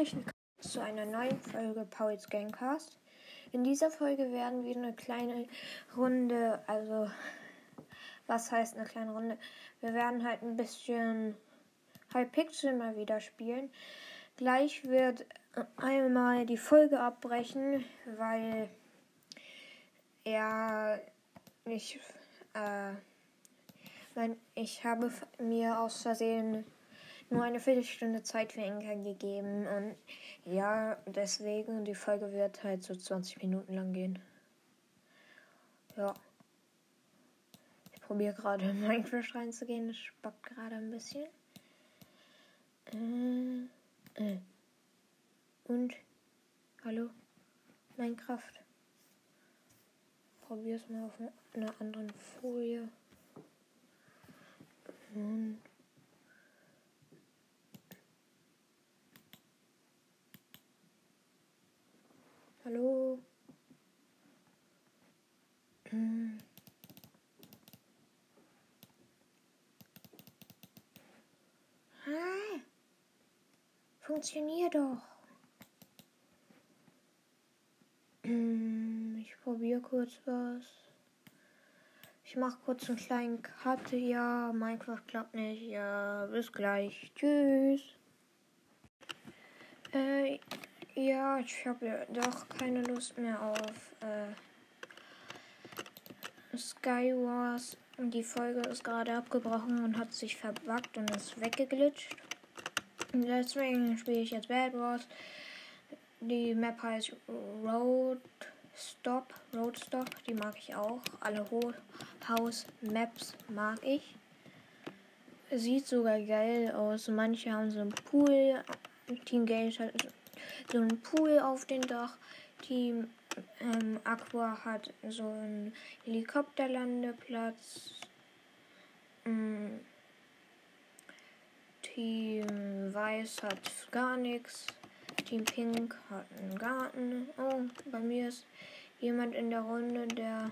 herzlich willkommen zu einer neuen Folge Pauls Gamecast. In dieser Folge werden wir eine kleine Runde, also was heißt eine kleine Runde? Wir werden halt ein bisschen Hypixel mal wieder spielen. Gleich wird einmal die Folge abbrechen, weil ja ich äh, wenn ich habe mir aus Versehen nur eine Viertelstunde Zeit für Enker gegeben. Und ja, deswegen, die Folge wird halt so 20 Minuten lang gehen. Ja. Ich probiere gerade in Minecraft reinzugehen. Das spackt gerade ein bisschen. Äh, äh. Und? Hallo? Minecraft. Probier es mal auf einer anderen Folie. Und Hallo. Hm. Hi. Funktioniert doch. Hm, ich probiere kurz was. Ich mache kurz einen kleinen Cut. Ja, Minecraft klappt nicht. Ja, bis gleich. Tschüss. Äh, ja, ich habe doch keine Lust mehr auf äh, Skywars. Die Folge ist gerade abgebrochen und hat sich verbuggt und ist weggeglitscht. Deswegen spiele ich jetzt Bad Wars. Die Map heißt Road Stop. Road Stop, die mag ich auch. Alle House Maps mag ich. Sieht sogar geil aus. Manche haben so einen Pool. Team Gage hat so ein Pool auf dem Dach. Team ähm, Aqua hat so einen Helikopterlandeplatz. Ähm, Team Weiß hat gar nichts. Team Pink hat einen Garten. Oh, bei mir ist jemand in der Runde, der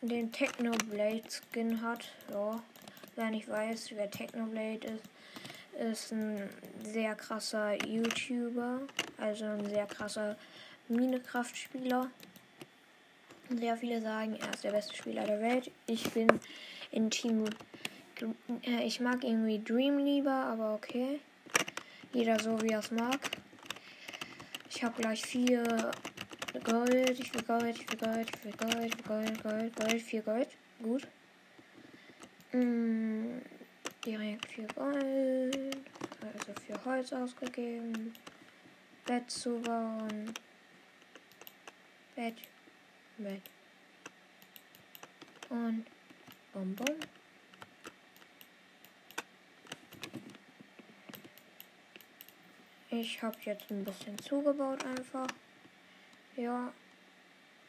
den Technoblade Skin hat. Ja, wer nicht weiß, wer Technoblade ist, ist ein sehr krasser YouTuber, also ein sehr krasser Minecraft-Spieler. Sehr viele sagen, er ist der beste Spieler der Welt. Ich bin in Team. Äh, ich mag irgendwie Dream lieber, aber okay. Jeder so wie er es mag. Ich habe gleich vier Gold. Ich will Gold, ich will Gold, ich will Gold, ich will Gold, Gold, Gold, vier Gold. Gut. Mm, direkt vier Gold. Also für Holz ausgegeben. Bett zu bauen. Bett. Bett. Und Bonbon. Ich habe jetzt ein bisschen zugebaut einfach. Ja.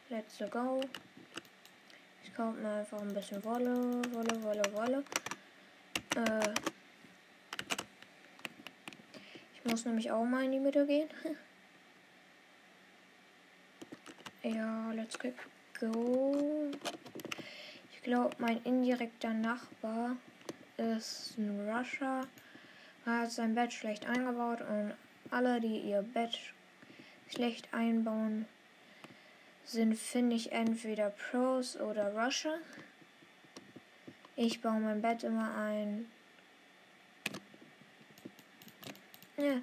Let's go. Ich kaufe mir einfach ein bisschen Wolle, Wolle, Wolle, Wolle. Äh, ich muss nämlich auch mal in die Mitte gehen. ja, let's go. Ich glaube, mein indirekter Nachbar ist ein Rusher. Er hat sein Bett schlecht eingebaut und alle, die ihr Bett schlecht einbauen, sind, finde ich, entweder Pros oder Rusher. Ich baue mein Bett immer ein. Ja.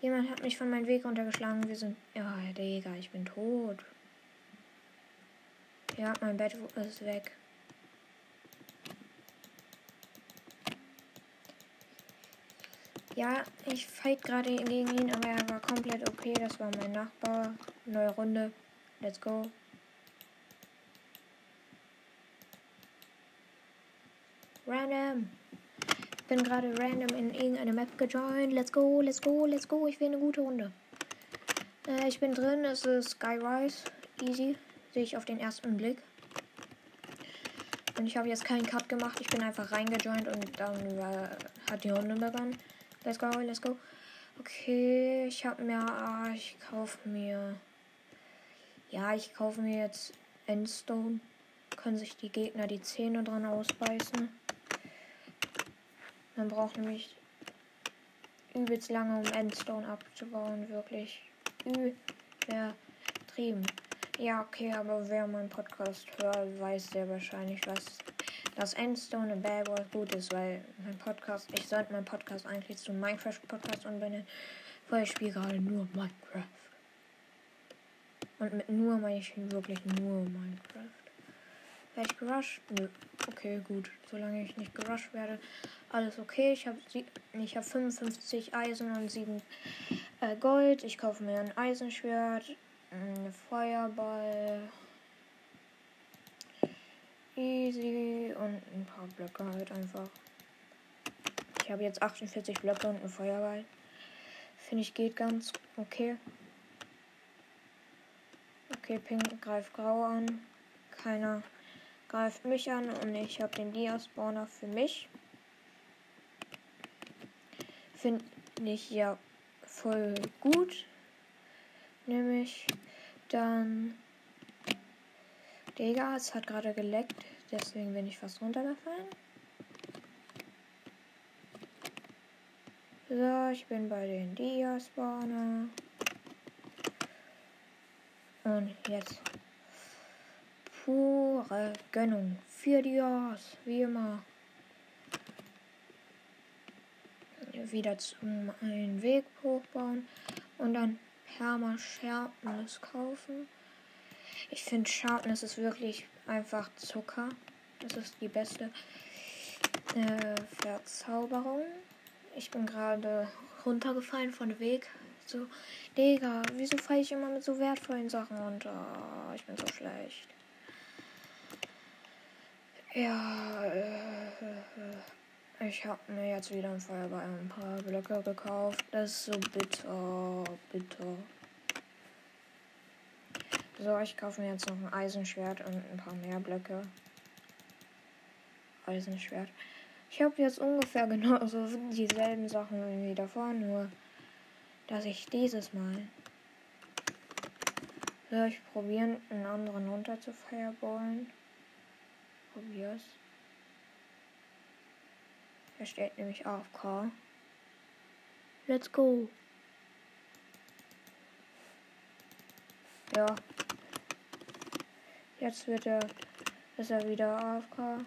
Jemand hat mich von meinem Weg runtergeschlagen. Wir sind. Ja, Digga, ich bin tot. Ja, mein Bett ist weg. Ja, ich fight gerade gegen ihn, aber er war komplett okay. Das war mein Nachbar. Neue Runde. Let's go. Random. Ich bin gerade random in irgendeine Map gejoint. Let's go, let's go, let's go. Ich will eine gute Runde. Äh, ich bin drin. Es ist Skyrise. Easy. Sehe ich auf den ersten Blick. Und ich habe jetzt keinen Cut gemacht. Ich bin einfach reingejoint und dann äh, hat die Runde begonnen. Let's go, let's go. Okay, ich habe mir. Ah, ich kaufe mir. Ja, ich kaufe mir jetzt Endstone. Können sich die Gegner die Zähne dran ausbeißen. Man braucht nämlich übelst lange, um Endstone abzubauen. Wirklich übertrieben. Ja, okay, aber wer meinen Podcast hört, weiß sehr wahrscheinlich, was das Endstone in Bad Wars gut ist, weil mein Podcast, ich sollte meinen Podcast eigentlich zum Minecraft-Podcast umbenennen, weil ich spiele gerade nur Minecraft. Und mit nur meine ich wirklich nur Minecraft. Werde ich gerusht? Nö. Okay, gut. Solange ich nicht gerusht werde, alles okay. Ich habe ich hab 55 Eisen und 7 äh, Gold. Ich kaufe mir ein Eisenschwert, ein Feuerball. Easy und ein paar Blöcke halt einfach. Ich habe jetzt 48 Blöcke und ein Feuerball. Finde ich geht ganz okay. Okay, Pink greift Grau an. Keiner greift mich an und ich habe den Dia-Spawner für mich. Finde ich ja voll gut. Nämlich dann. Digga, es hat gerade geleckt, deswegen bin ich fast runtergefallen. So, ich bin bei den Dia-Spawner. Und jetzt pure Gönnung für Dias, wie immer. Wieder zum einen Weg hochbauen und dann Perma Sharpness kaufen. Ich finde Sharpness ist wirklich einfach Zucker. Das ist die beste äh, Verzauberung. Ich bin gerade runtergefallen von Weg. So, Digga, wieso falle ich immer mit so wertvollen Sachen runter? Ich bin so schlecht. Ja, äh, ich habe mir jetzt wieder ein Feuerball ein paar Blöcke gekauft. Das ist so bitter, bitter. So, ich kaufe mir jetzt noch ein Eisenschwert und ein paar mehr Blöcke. Eisenschwert. Ich habe jetzt ungefähr genauso dieselben Sachen wie davor, nur dass ich dieses Mal. Soll ich probieren, einen anderen runter zu fireballen? Probier's. Er steht nämlich AFK. Let's go. Ja. Jetzt wird er, ist er wieder AFK.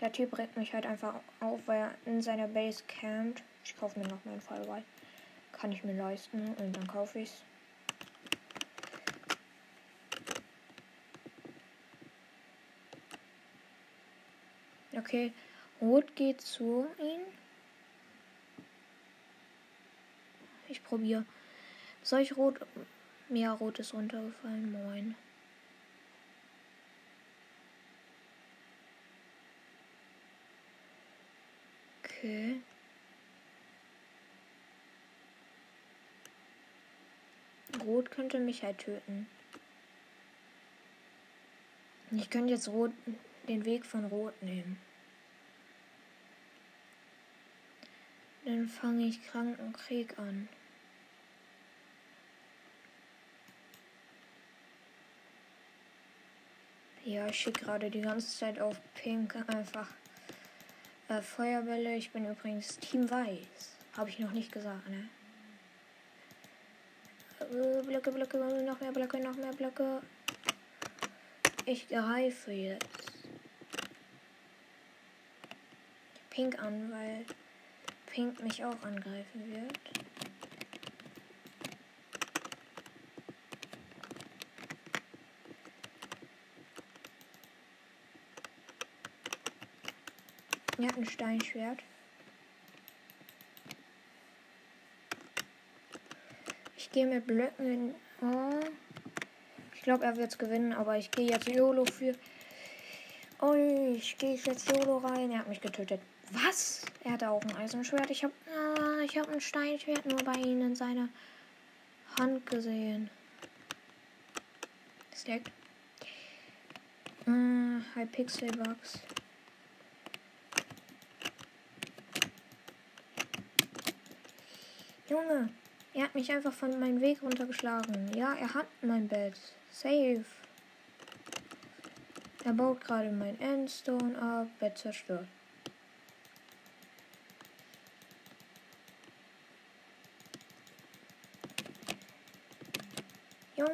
Der Typ regt mich halt einfach auf, weil er in seiner Base campt. Ich kaufe mir noch meinen Fallball. Kann ich mir leisten und dann kaufe ich's. Okay, Rot geht zu ihm. Ich probiere. Soll ich Rot. Mehr Rot ist runtergefallen. Moin. Okay. Rot könnte mich halt töten. Ich könnte jetzt Rot den Weg von Rot nehmen. Dann fange ich Krankenkrieg an. Ja, ich schicke gerade die ganze Zeit auf Pink einfach äh, Feuerbälle. Ich bin übrigens Team Weiß. Habe ich noch nicht gesagt, ne? Äh, Blöcke, Blöcke, noch mehr Blöcke, noch mehr Blöcke. Ich greife jetzt. Pink an, weil Pink mich auch angreifen wird. Er hat ein Steinschwert. Ich gehe mit Blöcken in. Oh. Ich glaube, er wird es gewinnen, aber ich gehe jetzt YOLO für. Oh, ich gehe jetzt YOLO rein. Er hat mich getötet. Was? Er hat auch ein Eisenschwert. Ich habe ah, ich ein Steinschwert nur bei ihm in seiner Hand gesehen. Stack. Äh, High Pixel Bugs. Junge, er hat mich einfach von meinem Weg runtergeschlagen. Ja, er hat mein Bett. Safe. Er baut gerade mein Endstone ab. Bett zerstört.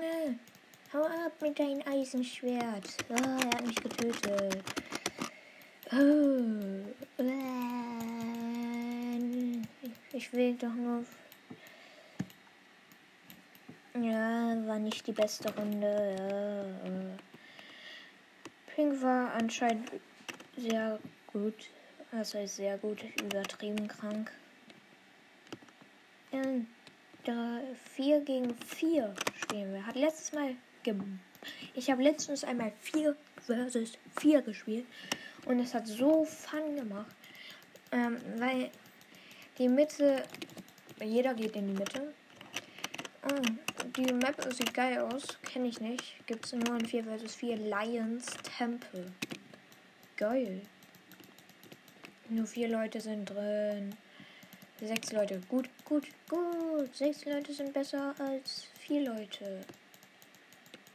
Junge, hau ab mit deinem Eisenschwert. Oh, er hat mich getötet. Oh. Ich will doch nur. Ja, war nicht die beste Runde. Ja. Pink war anscheinend sehr gut. Heißt sehr gut, übertrieben krank. In 4 gegen 4 spielen wir. Hat letztes Mal. Ich habe letztens einmal 4 versus 4 gespielt. Und es hat so Fun gemacht. Ähm, weil die Mitte. Jeder geht in die Mitte. Oh, die Map sieht geil aus. Kenne ich nicht. Gibt es nur in 4 vs 4 Lions Temple. Geil. Nur vier Leute sind drin. Sechs Leute. Gut, gut, gut. Sechs Leute sind besser als vier Leute.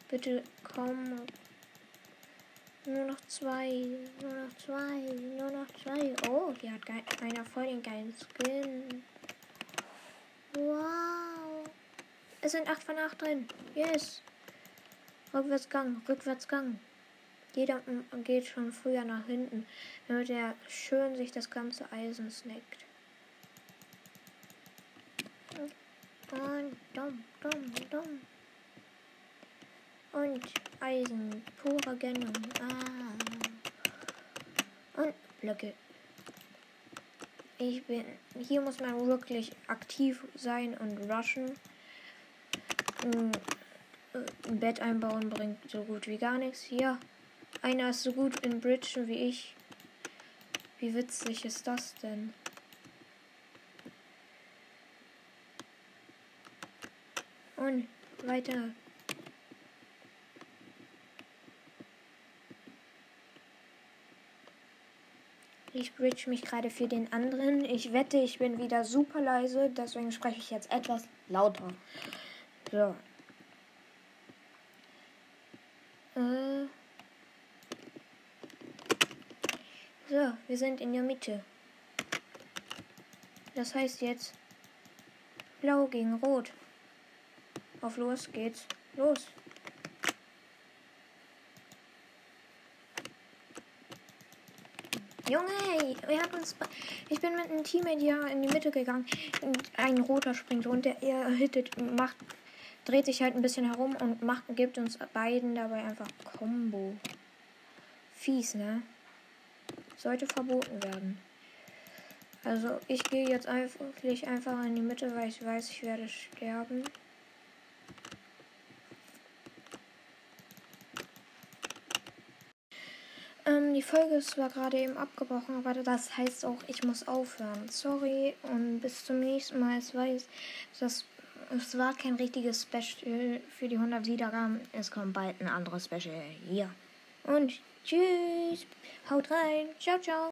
Bitte komm. Nur noch zwei. Nur noch zwei. Nur noch zwei. Oh, hier hat einer voll den geilen Skin. Wow. Es sind acht von acht drin. Yes. Rückwärtsgang. Rückwärtsgang. Jeder geht schon früher nach hinten, damit er schön sich das ganze Eisen snackt. Und dumm, dumm, dumm. Und Eisen, pure Gönnung. Ah. Und Blöcke. Ich bin. Hier muss man wirklich aktiv sein und rushen. Ein Bett einbauen bringt so gut wie gar nichts. Hier einer ist so gut in Bridgen wie ich. Wie witzig ist das denn? Und weiter. Ich bridge mich gerade für den anderen. Ich wette, ich bin wieder super leise, deswegen spreche ich jetzt etwas lauter. So. Äh. So, wir sind in der Mitte. Das heißt jetzt Blau gegen Rot. Auf los geht's. Los. Junge, wir haben uns. Ich bin mit einem Teammate hier in die Mitte gegangen. Ein roter springt runter. Er hittet, macht, dreht sich halt ein bisschen herum und macht, gibt uns beiden dabei einfach Combo. Fies, ne? sollte verboten werden. Also ich gehe jetzt einfach, einfach in die Mitte, weil ich weiß, ich werde sterben. Ähm, die Folge ist zwar gerade eben abgebrochen, aber das heißt auch, ich muss aufhören. Sorry und bis zum nächsten Mal. Es war, das, es war kein richtiges Special für die 100 Wiedergaben. Es kommt bald ein anderes Special hier. Und tschüss. Haut rein. Ciao, ciao.